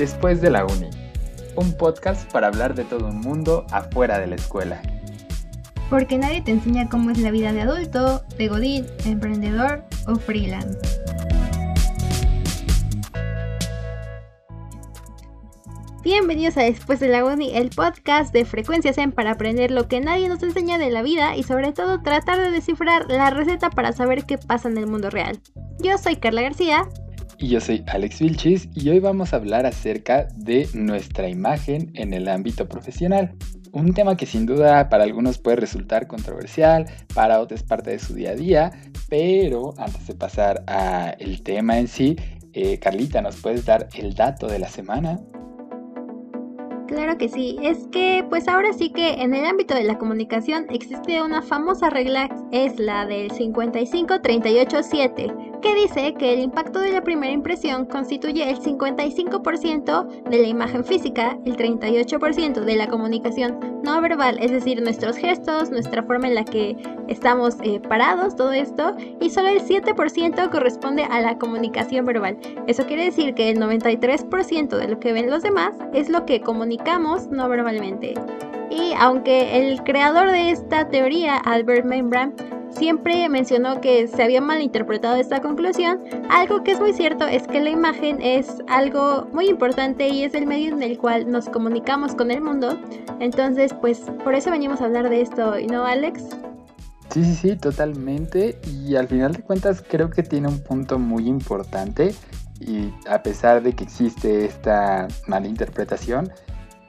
Después de la uni, un podcast para hablar de todo un mundo afuera de la escuela. Porque nadie te enseña cómo es la vida de adulto, de godín, emprendedor o freelance. Bienvenidos a Después de la Uni, el podcast de Frecuencias en para aprender lo que nadie nos enseña de la vida y sobre todo tratar de descifrar la receta para saber qué pasa en el mundo real. Yo soy Carla García. Y yo soy Alex Vilchis y hoy vamos a hablar acerca de nuestra imagen en el ámbito profesional. Un tema que sin duda para algunos puede resultar controversial, para otros parte de su día a día, pero antes de pasar al tema en sí, eh, Carlita, ¿nos puedes dar el dato de la semana? Claro que sí, es que pues ahora sí que en el ámbito de la comunicación existe una famosa regla, es la del 55-38-7 que dice que el impacto de la primera impresión constituye el 55% de la imagen física, el 38% de la comunicación no verbal, es decir, nuestros gestos, nuestra forma en la que estamos eh, parados, todo esto, y solo el 7% corresponde a la comunicación verbal. Eso quiere decir que el 93% de lo que ven los demás es lo que comunicamos no verbalmente. Y aunque el creador de esta teoría, Albert Membran, siempre mencionó que se había malinterpretado esta conclusión, algo que es muy cierto es que la imagen es algo muy importante y es el medio en el cual nos comunicamos con el mundo. Entonces, pues por eso venimos a hablar de esto, ¿no, Alex? Sí, sí, sí, totalmente. Y al final de cuentas creo que tiene un punto muy importante y a pesar de que existe esta malinterpretación,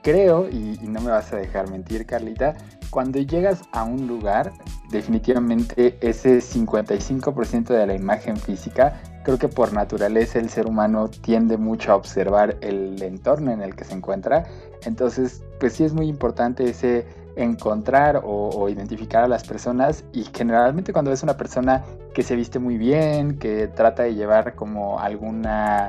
creo, y, y no me vas a dejar mentir, Carlita, cuando llegas a un lugar, definitivamente ese 55% de la imagen física, creo que por naturaleza el ser humano tiende mucho a observar el entorno en el que se encuentra. Entonces, pues sí es muy importante ese encontrar o, identificar a las personas y generalmente cuando ves una persona que se viste muy bien, que trata de llevar como alguna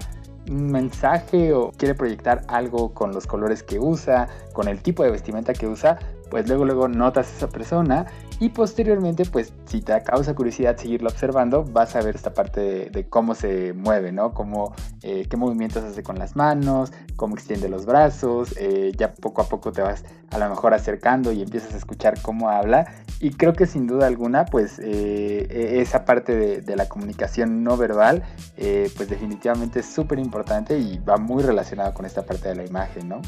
un mensaje o quiere proyectar algo con los colores que usa, con el tipo de vestimenta que usa, pues luego luego notas a esa persona y posteriormente pues si te causa curiosidad seguirlo observando vas a ver esta parte de, cómo se mueve, ¿no? Cómo, eh, qué movimientos hace con las manos, cómo extiende los brazos, eh, ya poco a poco te vas a lo mejor acercando y empiezas a escuchar cómo habla y creo que sin duda alguna pues eh, e, esa parte de, de, la comunicación no verbal pues definitivamente es súper importante y va muy relacionado con esta parte de la imagen, ¿no?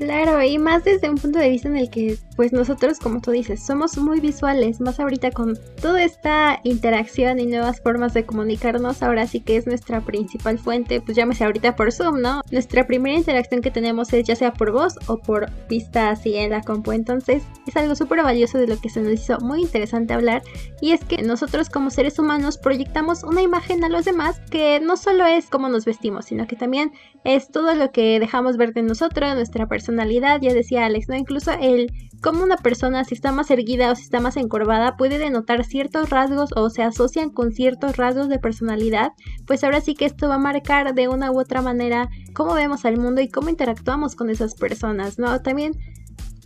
Claro, y más desde un punto de vista en el que, pues nosotros, como tú dices, somos muy visuales, más ahorita con toda esta interacción y nuevas formas de comunicarnos, ahora sí que es nuestra principal fuente, pues llámese ahorita por Zoom, ¿no? Nuestra primera interacción que tenemos es ya sea por voz o por vista así en la compu, entonces es algo súper valioso de lo que se nos hizo muy interesante hablar, y es que nosotros como seres humanos proyectamos una imagen a los demás que no solo es cómo nos vestimos, sino que también es todo lo que dejamos ver de nosotros, nuestra persona, personalidad, ya decía Alex, ¿no? Incluso el cómo una persona si está más erguida o si está más encorvada puede denotar ciertos rasgos o se asocian con ciertos rasgos de personalidad, pues ahora sí que esto va a marcar de una u otra manera cómo vemos al mundo y cómo interactuamos con esas personas, ¿no? También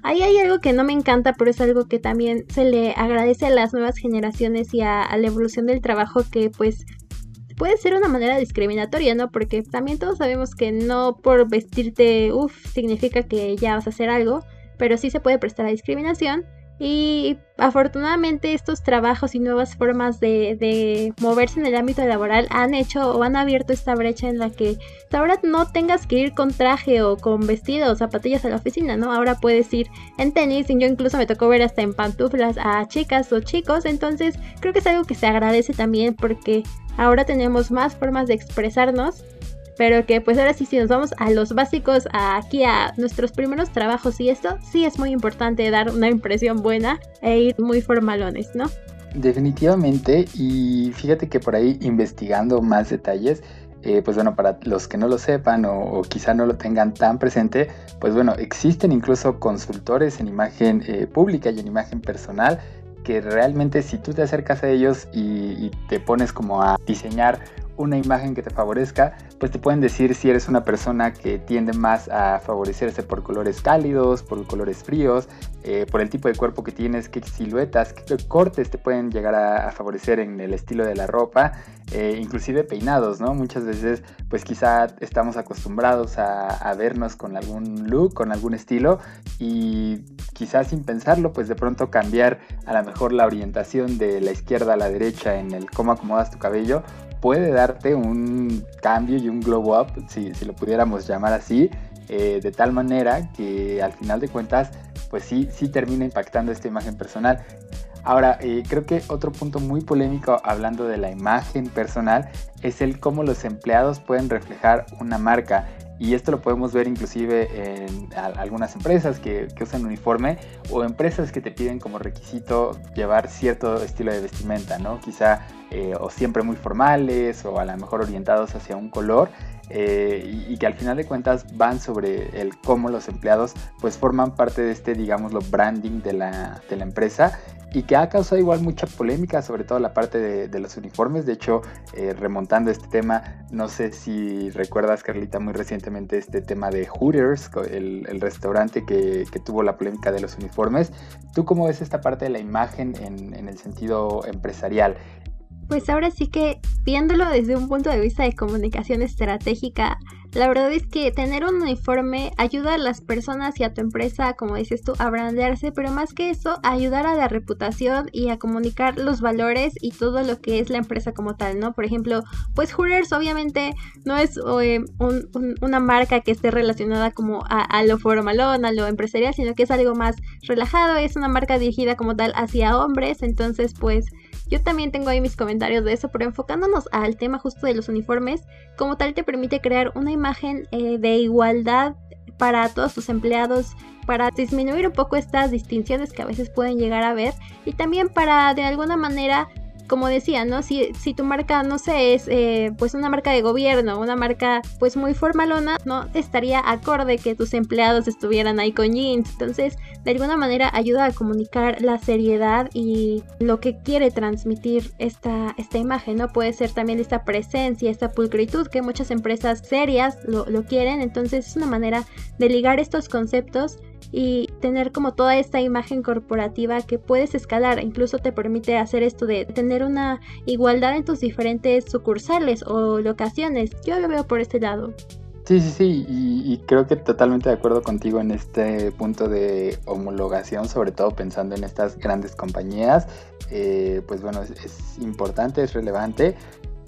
Ahí hay algo que no me encanta, pero es algo que también se le agradece a las nuevas generaciones y a, a, la evolución del trabajo que pues puede ser una manera discriminatoria, ¿no? Porque también todos sabemos que no por vestirte, uff, significa que ya vas a hacer algo, pero sí se puede prestar a discriminación. Y afortunadamente estos trabajos y nuevas formas de, moverse en el ámbito laboral han hecho o han abierto esta brecha en la que ahora no tengas que ir con traje o con vestido o zapatillas a la oficina, ¿no? Ahora puedes ir en tenis y yo incluso me tocó ver hasta en pantuflas a chicas o chicos, entonces creo que es algo que se agradece también porque ahora tenemos más formas de expresarnos pero que pues ahora sí, si nos vamos a los básicos, aquí a nuestros primeros trabajos y esto, sí es muy importante dar una impresión buena e ir muy formalones, ¿no? Definitivamente, y fíjate que por ahí investigando más detalles, eh, pues bueno, para los que no lo sepan o, quizá no lo tengan tan presente, pues bueno, existen incluso consultores en imagen eh, pública y en imagen personal que realmente si tú te acercas a ellos y, y te pones como a diseñar una imagen que te favorezca, pues te pueden decir si eres una persona que tiende más a favorecerse por colores cálidos, por colores fríos, eh, por el tipo de cuerpo que tienes, qué siluetas, qué cortes te pueden llegar a, favorecer en el estilo de la ropa, eh, inclusive peinados, ¿no? Muchas veces pues quizá estamos acostumbrados a, vernos con algún look, con algún estilo y quizás sin pensarlo pues de pronto cambiar a lo mejor la orientación de la izquierda a la derecha en el cómo acomodas tu cabello puede darte un cambio y un glow up, si, lo pudiéramos llamar así, eh, de tal manera que al final de cuentas, pues sí, sí termina impactando esta imagen personal. Ahora, eh, creo que otro punto muy polémico hablando de la imagen personal es el cómo los empleados pueden reflejar una marca. Y esto lo podemos ver inclusive en algunas empresas que, usan uniforme o empresas que te piden como requisito llevar cierto estilo de vestimenta, ¿no? Quizá eh, o siempre muy formales o a lo mejor orientados hacia un color. Eh, y, que al final de cuentas van sobre el cómo los empleados pues forman parte de este digámoslo branding de la, de la empresa y que ha causado igual mucha polémica, sobre todo la parte de, los uniformes. De hecho, eh, remontando este tema, no sé si recuerdas, Carlita, muy recientemente este tema de Hooters, el, restaurante que, tuvo la polémica de los uniformes. ¿Tú cómo ves esta parte de la imagen en, en el sentido empresarial? Pues ahora sí que viéndolo desde un punto de vista de comunicación estratégica, la verdad es que tener un uniforme ayuda a las personas y a tu empresa, como dices tú, a brandearse, pero más que eso, ayudar a la reputación y a comunicar los valores y todo lo que es la empresa como tal, ¿no? Por ejemplo, pues Hooters obviamente no es eh, una marca que esté relacionada como a, a, lo formalón, a lo empresarial, sino que es algo más relajado, es una marca dirigida como tal hacia hombres, entonces pues yo también tengo ahí mis comentarios de eso, pero enfocándonos al tema justo de los uniformes, como tal te permite crear una imagen eh, de igualdad para todos tus empleados, para disminuir un poco estas distinciones que a veces pueden llegar a ver y también para de alguna manera como decía, ¿no? Si, si tu marca, no sé, es eh, pues una marca de gobierno, una marca pues muy formalona, no estaría acorde que tus empleados estuvieran ahí con jeans. Entonces, de alguna manera ayuda a comunicar la seriedad y lo que quiere transmitir esta, esta imagen, ¿no? Puede ser también esta presencia, esta pulcritud que muchas empresas serias lo, lo quieren. Entonces, es una manera de ligar estos conceptos y tener como toda esta imagen corporativa que puedes escalar, incluso te permite hacer esto de tener una igualdad en tus diferentes sucursales o locaciones. Yo lo veo por este lado. Sí, sí, sí, y, creo que totalmente de acuerdo contigo en este punto de homologación, sobre todo pensando en estas grandes compañías, eh, pues bueno, es, importante, es relevante.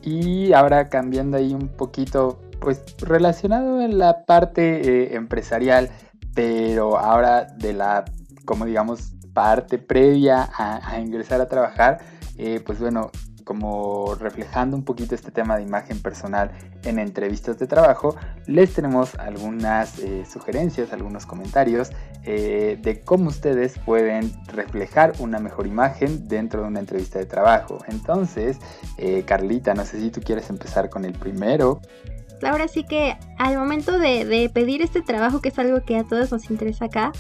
Y ahora cambiando ahí un poquito, pues relacionado en la parte eh, empresarial, pero ahora de la, como digamos, parte previa a, ingresar a trabajar, eh, pues bueno, como reflejando un poquito este tema de imagen personal en entrevistas de trabajo, les tenemos algunas eh, sugerencias, algunos comentarios eh, de cómo ustedes pueden reflejar una mejor imagen dentro de una entrevista de trabajo. Entonces, Carlita, no sé si tú quieres empezar con el primero ahora sí que al momento de, pedir este trabajo, que es algo que a todos nos interesa acá,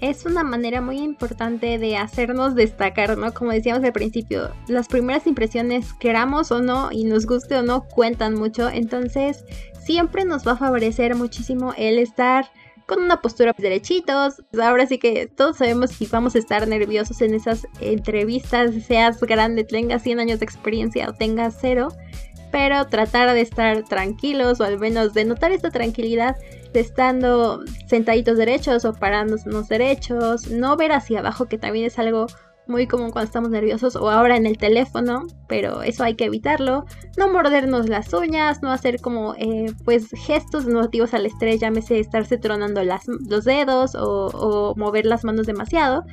es una manera muy importante de hacernos destacar, ¿no? Como decíamos al principio, las primeras impresiones, queramos o no, y nos guste o no, cuentan mucho. Entonces, siempre nos va a favorecer muchísimo el estar con una postura derechitos. Ahora sí que todos sabemos que vamos a estar nerviosos en esas entrevistas, seas grande, tengas 100 años de experiencia o tengas cero pero tratar de estar tranquilos o al menos de notar esta tranquilidad de estando sentaditos derechos o parándonos derechos, no ver hacia abajo que también es algo muy común cuando estamos nerviosos o ahora en el teléfono, pero eso hay que evitarlo. No mordernos las uñas, no hacer como eh, pues gestos motivos al estrés, llámese estarse tronando los dedos o mover las manos demasiado.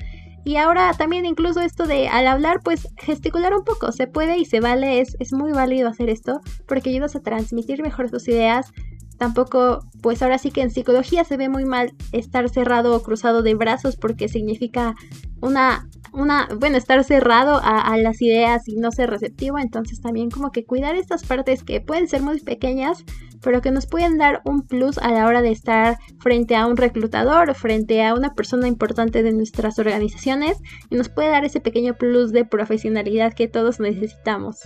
Y ahora también incluso esto de al hablar, pues gesticular un poco, se puede y se vale, es, es muy válido hacer esto porque ayudas a transmitir mejor tus ideas. Tampoco, pues ahora sí que en psicología se ve muy mal estar cerrado o cruzado de brazos porque significa una una, bueno, estar cerrado a, las ideas y no ser receptivo, entonces también como que cuidar estas partes que pueden ser muy pequeñas, pero que nos pueden dar un plus a la hora de estar frente a un reclutador o frente a una persona importante de nuestras organizaciones y nos puede dar ese pequeño plus de profesionalidad que todos necesitamos.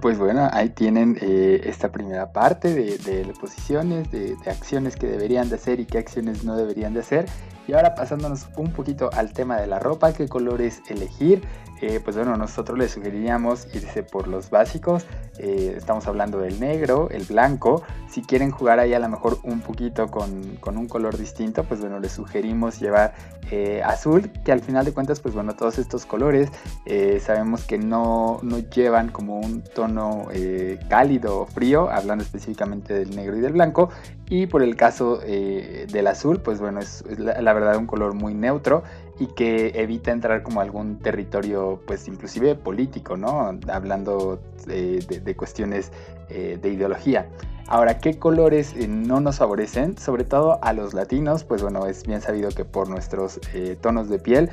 Pues bueno, ahí tienen eh, esta primera parte de, de posiciones, de, de, acciones que deberían de hacer y qué acciones no deberían de hacer. Y ahora pasándonos un poquito al tema de la ropa, qué colores elegir. Eh, pues bueno, nosotros les sugeriríamos irse por los básicos. Eh, estamos hablando del negro, el blanco. Si quieren jugar ahí a lo mejor un poquito con, con un color distinto, pues bueno, les sugerimos llevar eh, azul, que al final de cuentas, pues bueno, todos estos colores sabemos que no, no, llevan como un tono cálido o frío, hablando específicamente del negro y del blanco. Y por el caso del azul, pues bueno, es, la, verdad un color muy neutro y que evita entrar como algún territorio, pues inclusive político, ¿no? Hablando de, de cuestiones eh, de ideología. Ahora, ¿qué colores eh, no nos favorecen? Sobre todo a los latinos, pues bueno, es bien sabido que por nuestros eh, tonos de piel,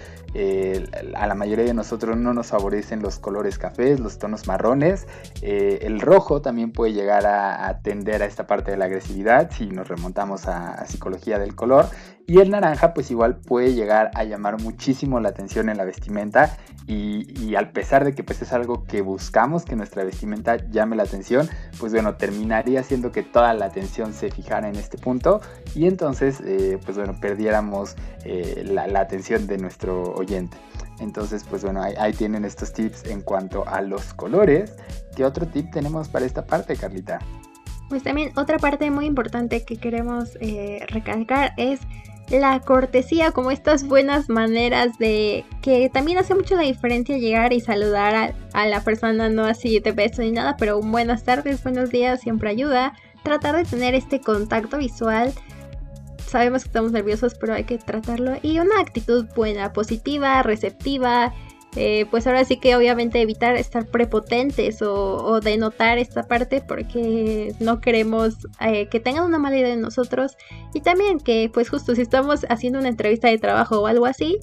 a la mayoría de nosotros no nos favorecen los colores cafés, los tonos marrones. el rojo también puede llegar a, a, tender a esta parte de la agresividad si nos remontamos a, psicología del color. Y el naranja, pues igual puede llegar a llamar muchísimo la atención en la vestimenta. Y, y al pesar de que pues es algo que buscamos, que nuestra vestimenta llame la atención, pues bueno, terminaría siendo que toda la atención se fijara en este punto y entonces, eh, pues bueno, perdiéramos eh, la, atención de nuestro oyente. Entonces, pues bueno, ahí, tienen estos tips en cuanto a los colores. ¿Qué otro tip tenemos para esta parte, Carlita? Pues también otra parte muy importante que queremos eh, recalcar es la cortesía, como estas buenas maneras de que también hace mucho la diferencia llegar y saludar a, la persona, no así de beso ni nada, pero un buenas tardes, buenos días siempre ayuda. Tratar de tener este contacto visual. Sabemos que estamos nerviosos, pero hay que tratarlo. Y una actitud buena, positiva, receptiva, eh, pues ahora sí que obviamente evitar estar prepotentes o, denotar esta parte porque no queremos eh, que tengan una mala idea de nosotros. Y también que pues justo si estamos haciendo una entrevista de trabajo o algo así,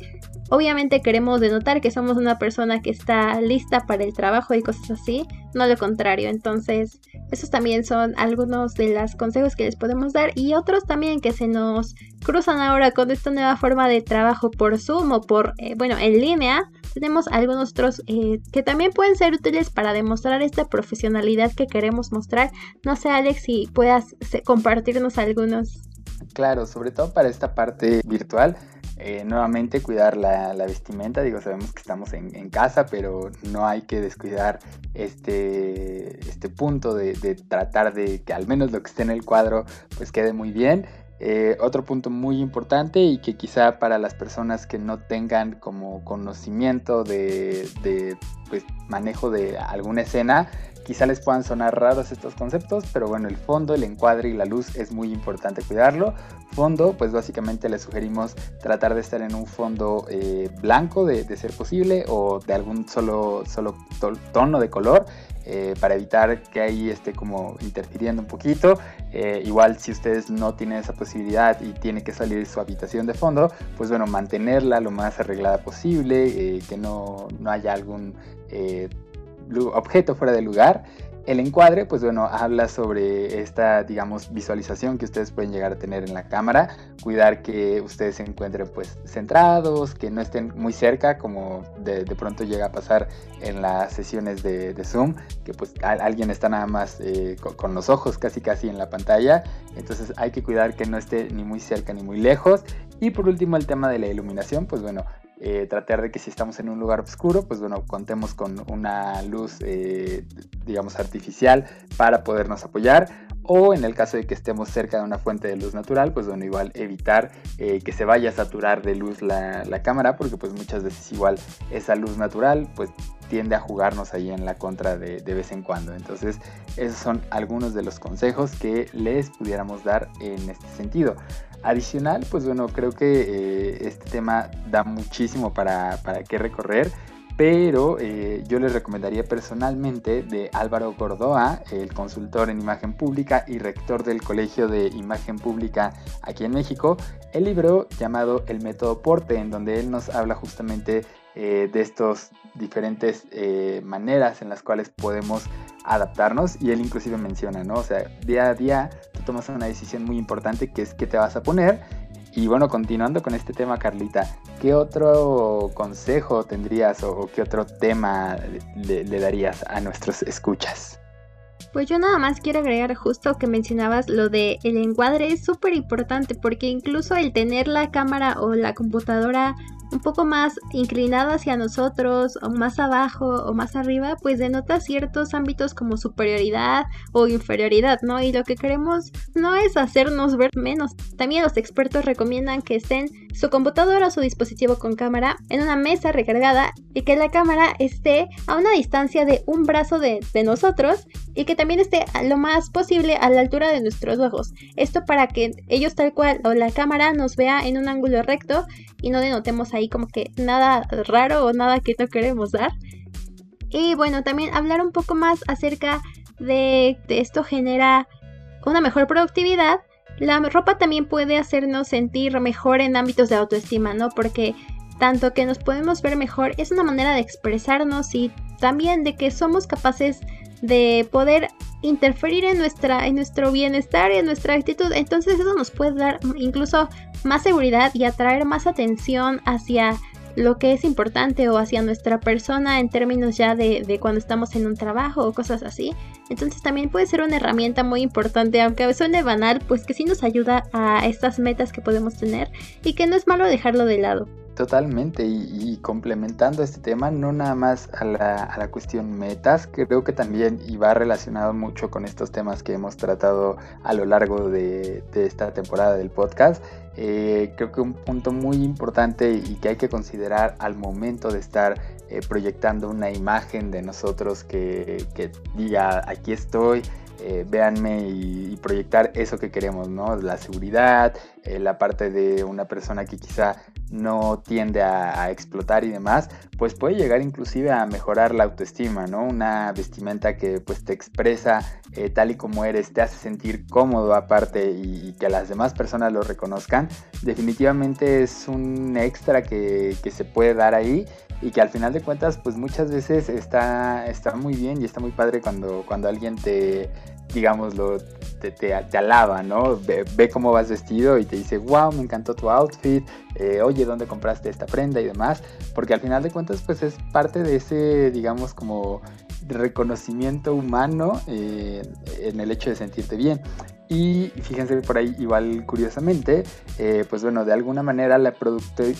obviamente queremos denotar que somos una persona que está lista para el trabajo y cosas así, no lo contrario. Entonces, esos también son algunos de los consejos que les podemos dar y otros también que se nos cruzan ahora con esta nueva forma de trabajo por Zoom o por, eh, bueno, en línea tenemos algunos otros eh, que también pueden ser útiles para demostrar esta profesionalidad que queremos mostrar. No sé, Alex, si puedas compartirnos algunos. Claro, sobre todo para esta parte virtual. Eh, nuevamente cuidar la, vestimenta, digo, sabemos que estamos en, casa, pero no hay que descuidar este, este punto de, de, tratar de que al menos lo que esté en el cuadro pues quede muy bien. Eh, otro punto muy importante y que quizá para las personas que no tengan como conocimiento de, pues, manejo de alguna escena, quizá les puedan sonar raros estos conceptos, pero bueno, el fondo, el encuadre y la luz es muy importante cuidarlo. Fondo, pues básicamente les sugerimos tratar de estar en un fondo eh, blanco de, ser posible o de algún solo, solo tono de color eh, para evitar que ahí esté como interfiriendo un poquito. Eh, igual si ustedes no tienen esa posibilidad y tiene que salir su habitación de fondo, pues bueno, mantenerla lo más arreglada posible, que no, no, haya algún objeto fuera de lugar. El encuadre, pues bueno, habla sobre esta, digamos, visualización que ustedes pueden llegar a tener en la cámara, cuidar que ustedes se encuentren pues centrados, que no estén muy cerca, como de, pronto llega a pasar en las sesiones de, Zoom, que pues alguien está nada más eh, con, los ojos casi casi en la pantalla, entonces hay que cuidar que no esté ni muy cerca ni muy lejos. Y por último el tema de la iluminación, pues bueno, eh, tratar de que si estamos en un lugar oscuro, pues bueno, contemos con una luz, eh, digamos, artificial para podernos apoyar. O en el caso de que estemos cerca de una fuente de luz natural, pues bueno, igual evitar eh, que se vaya a saturar de luz la, cámara, porque pues muchas veces igual esa luz natural, pues tiende a jugarnos ahí en la contra de, de, vez en cuando. Entonces, esos son algunos de los consejos que les pudiéramos dar en este sentido. Adicional, pues bueno, creo que eh, este tema da muchísimo para, para qué recorrer, pero eh, yo les recomendaría personalmente de Álvaro Gordoa, el consultor en imagen pública y rector del Colegio de Imagen Pública aquí en México, el libro llamado El Método Porte, en donde él nos habla justamente eh, de estas diferentes maneras en las cuales podemos adaptarnos y él inclusive menciona, ¿no? O sea, día a día tomas una decisión muy importante que es qué te vas a poner Y bueno, continuando con este tema, Carlita, ¿qué otro consejo tendrías o, qué otro tema le, le darías a nuestros escuchas? Pues yo nada más quiero agregar justo que mencionabas lo de el encuadre es súper importante porque incluso el tener la cámara o la computadora un poco más inclinada hacia nosotros o más abajo o más arriba, pues denota ciertos ámbitos como superioridad o inferioridad, ¿no? Y lo que queremos no es hacernos ver menos. También los expertos recomiendan que estén su computadora o su dispositivo con cámara en una mesa recargada y que la cámara esté a una distancia de un brazo de, nosotros y que también esté lo más posible a la altura de nuestros ojos. Esto para que ellos tal cual o la cámara nos vea en un ángulo recto y no denotemos ahí como que nada raro o nada que no queremos dar. Y bueno, también hablar un poco más acerca de, de esto genera una mejor productividad. La ropa también puede hacernos sentir mejor en ámbitos de autoestima, ¿no? Porque tanto que nos podemos ver mejor es una manera de expresarnos y también de que somos capaces de poder interferir en, nuestra, en nuestro bienestar y en nuestra actitud. Entonces eso nos puede dar incluso más seguridad y atraer más atención hacia lo que es importante o hacia nuestra persona en términos ya de, de, cuando estamos en un trabajo o cosas así. Entonces también puede ser una herramienta muy importante, aunque suene banal, pues que sí nos ayuda a estas metas que podemos tener y que no es malo dejarlo de lado. Totalmente, y, complementando este tema, no nada más a la, a la, cuestión metas, creo que también y va relacionado mucho con estos temas que hemos tratado a lo largo de, de esta temporada del podcast. Eh, creo que un punto muy importante y que hay que considerar al momento de estar eh, proyectando una imagen de nosotros que, que diga aquí estoy, eh, véanme y, proyectar eso que queremos, ¿no? La seguridad, la parte de una persona que quizá no tiende a, explotar y demás, pues puede llegar inclusive a mejorar la autoestima, ¿no? Una vestimenta que pues te expresa eh, tal y como eres, te hace sentir cómodo aparte y, que las demás personas lo reconozcan, definitivamente es un extra que, que se puede dar ahí y que al final de cuentas pues muchas veces está, está muy bien y está muy padre cuando, cuando alguien te, digámoslo, te, te, alaba, ¿no? Ve, cómo vas vestido y te dice, wow, me encantó tu outfit, eh, oye, ¿dónde compraste esta prenda y demás? Porque al final de cuentas pues es parte de ese, digamos, como reconocimiento humano eh, en el hecho de sentirte bien. Y fíjense por ahí, igual curiosamente, eh, pues bueno, de alguna manera la,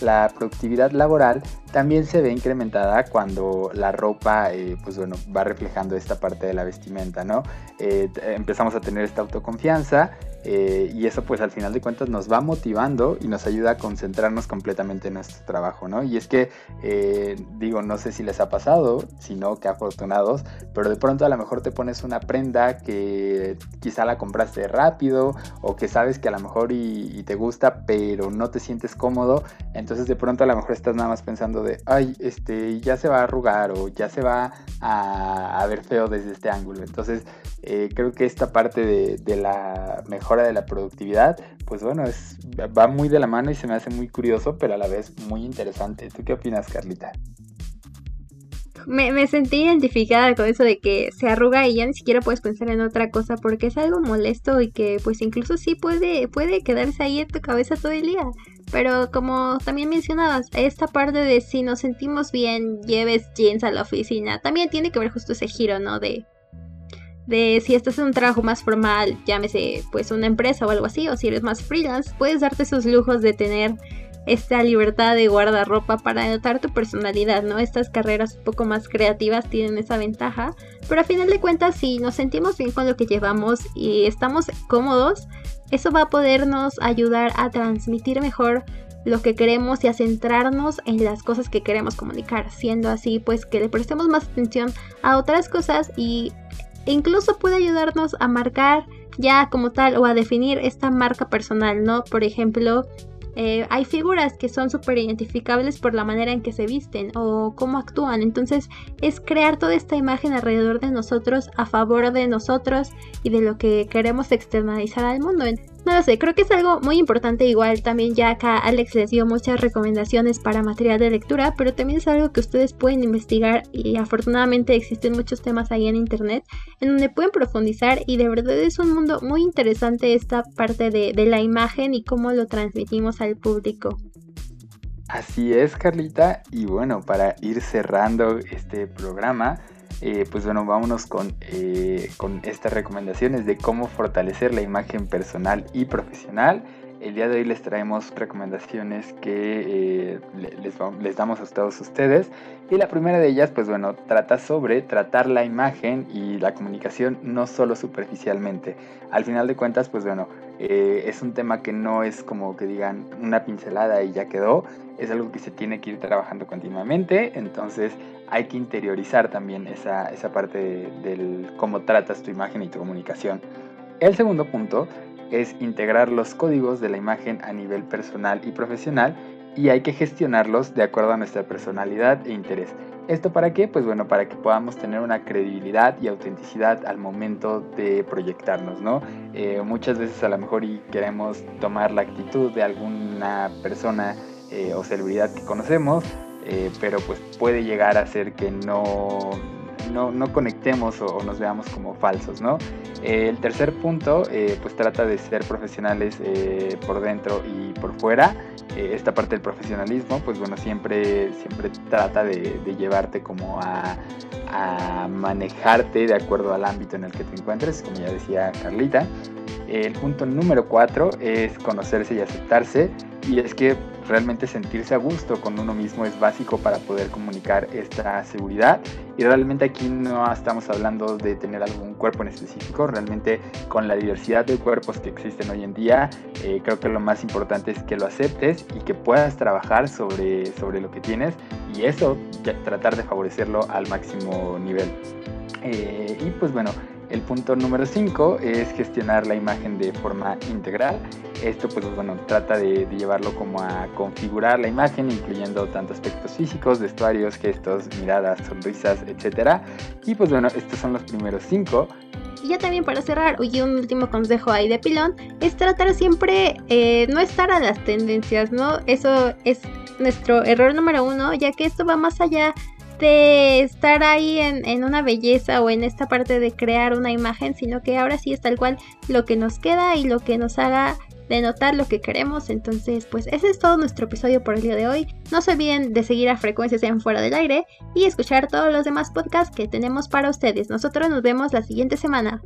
la, productividad laboral también se ve incrementada cuando la ropa, eh, pues bueno, va reflejando esta parte de la vestimenta, ¿no? Empezamos a tener esta autoconfianza eh, y eso pues al final de cuentas nos va motivando y nos ayuda a concentrarnos completamente en nuestro trabajo, ¿no? Y es que, eh, digo, no sé si les ha pasado, si no, qué afortunados, pero de pronto a lo mejor te pones una prenda que quizá la compraste rápido o que sabes que a lo mejor y, te gusta, pero no te sientes cómodo, entonces de pronto a lo mejor estás nada más pensando de, ay, este, ya se va a arrugar o ya se va a, ver feo desde este ángulo. Entonces, eh, creo que esta parte de, la mejor de la productividad, pues bueno, es, va muy de la mano y se me hace muy curioso, pero a la vez muy interesante. ¿Tú qué opinas, Carlita? Me, me, sentí identificada con eso de que se arruga y ya ni siquiera puedes pensar en otra cosa porque es algo molesto y que pues incluso sí puede, puede quedarse ahí en tu cabeza todo el día. Pero como también mencionabas, esta parte de si nos sentimos bien, lleves jeans a la oficina, también tiene que ver justo ese giro, ¿no? De de si estás en un trabajo más formal, llámese pues una empresa o algo así, o si eres más freelance, puedes darte esos lujos de tener esta libertad de guardarropa para anotar tu personalidad, ¿no? Estas carreras un poco más creativas tienen esa ventaja, pero a final de cuentas si nos sentimos bien con lo que llevamos y estamos cómodos, eso va a podernos ayudar a transmitir mejor lo que queremos y a centrarnos en las cosas que queremos comunicar, siendo así pues que le prestemos más atención a otras cosas y incluso puede ayudarnos a marcar ya como tal o a definir esta marca personal, ¿no? Por ejemplo, eh, hay figuras que son súper identificables por la manera en que se visten o cómo actúan. Entonces es crear toda esta imagen alrededor de nosotros, a favor de nosotros y de lo que queremos externalizar al mundo. No lo sé, creo que es algo muy importante igual. También ya acá Alex les dio muchas recomendaciones para material de lectura, pero también es algo que ustedes pueden investigar y afortunadamente existen muchos temas ahí en internet en donde pueden profundizar y de verdad es un mundo muy interesante esta parte de, de la imagen y cómo lo transmitimos al público. Así es, Carlita. Y bueno, para ir cerrando este programa, eh, pues bueno, vámonos con, eh, con estas recomendaciones de cómo fortalecer la imagen personal y profesional. El día de hoy les traemos recomendaciones que eh, les, les, damos a todos ustedes. Y la primera de ellas, pues bueno, trata sobre tratar la imagen y la comunicación no solo superficialmente. Al final de cuentas, pues bueno, es un tema que no es como que digan una pincelada y ya quedó. Es algo que se tiene que ir trabajando continuamente. Entonces hay que interiorizar también esa, esa parte del cómo tratas tu imagen y tu comunicación. El segundo punto es integrar los códigos de la imagen a nivel personal y profesional y hay que gestionarlos de acuerdo a nuestra personalidad e interés. ¿Esto para qué? Pues bueno, para que podamos tener una credibilidad y autenticidad al momento de proyectarnos, ¿no? Eh, muchas veces a lo mejor y queremos tomar la actitud de alguna persona eh, o celebridad que conocemos, eh, pero pues puede llegar a ser que no no, no conectemos o, nos veamos como falsos, ¿no? el tercer punto, eh, pues trata de ser profesionales eh, por dentro y por fuera. Eh, esta parte del profesionalismo, pues bueno, siempre, siempre trata de, llevarte como a, a, manejarte de acuerdo al ámbito en el que te encuentres, como ya decía Carlita. El punto número cuatro es conocerse y aceptarse. Y es que realmente sentirse a gusto con uno mismo es básico para poder comunicar esta seguridad. Y realmente aquí no estamos hablando de tener algún cuerpo en específico, realmente con la diversidad de cuerpos que existen hoy en día, eh, creo que lo más importante es que lo aceptes y que puedas trabajar sobre, sobre lo que tienes y eso tratar de favorecerlo al máximo nivel. Eh, y pues bueno, el punto número 5 es gestionar la imagen de forma integral. Esto pues bueno, trata de, llevarlo como a configurar la imagen, incluyendo tanto aspectos físicos, vestuarios, gestos, miradas, sonrisas, etc. Y pues bueno, estos son los primeros 5. Y ya también para cerrar, y un último consejo ahí de pilón, es tratar siempre eh, no estar a las tendencias, ¿no? Eso es nuestro error número uno, ya que esto va más allá de estar ahí en, una belleza o en esta parte de crear una imagen, sino que ahora sí es tal cual lo que nos queda y lo que nos haga denotar lo que queremos. Entonces, pues ese es todo nuestro episodio por el día de hoy. No se olviden de seguir a Frecuencias en Fuera del Aire y escuchar todos los demás podcasts que tenemos para ustedes. Nosotros nos vemos la siguiente semana.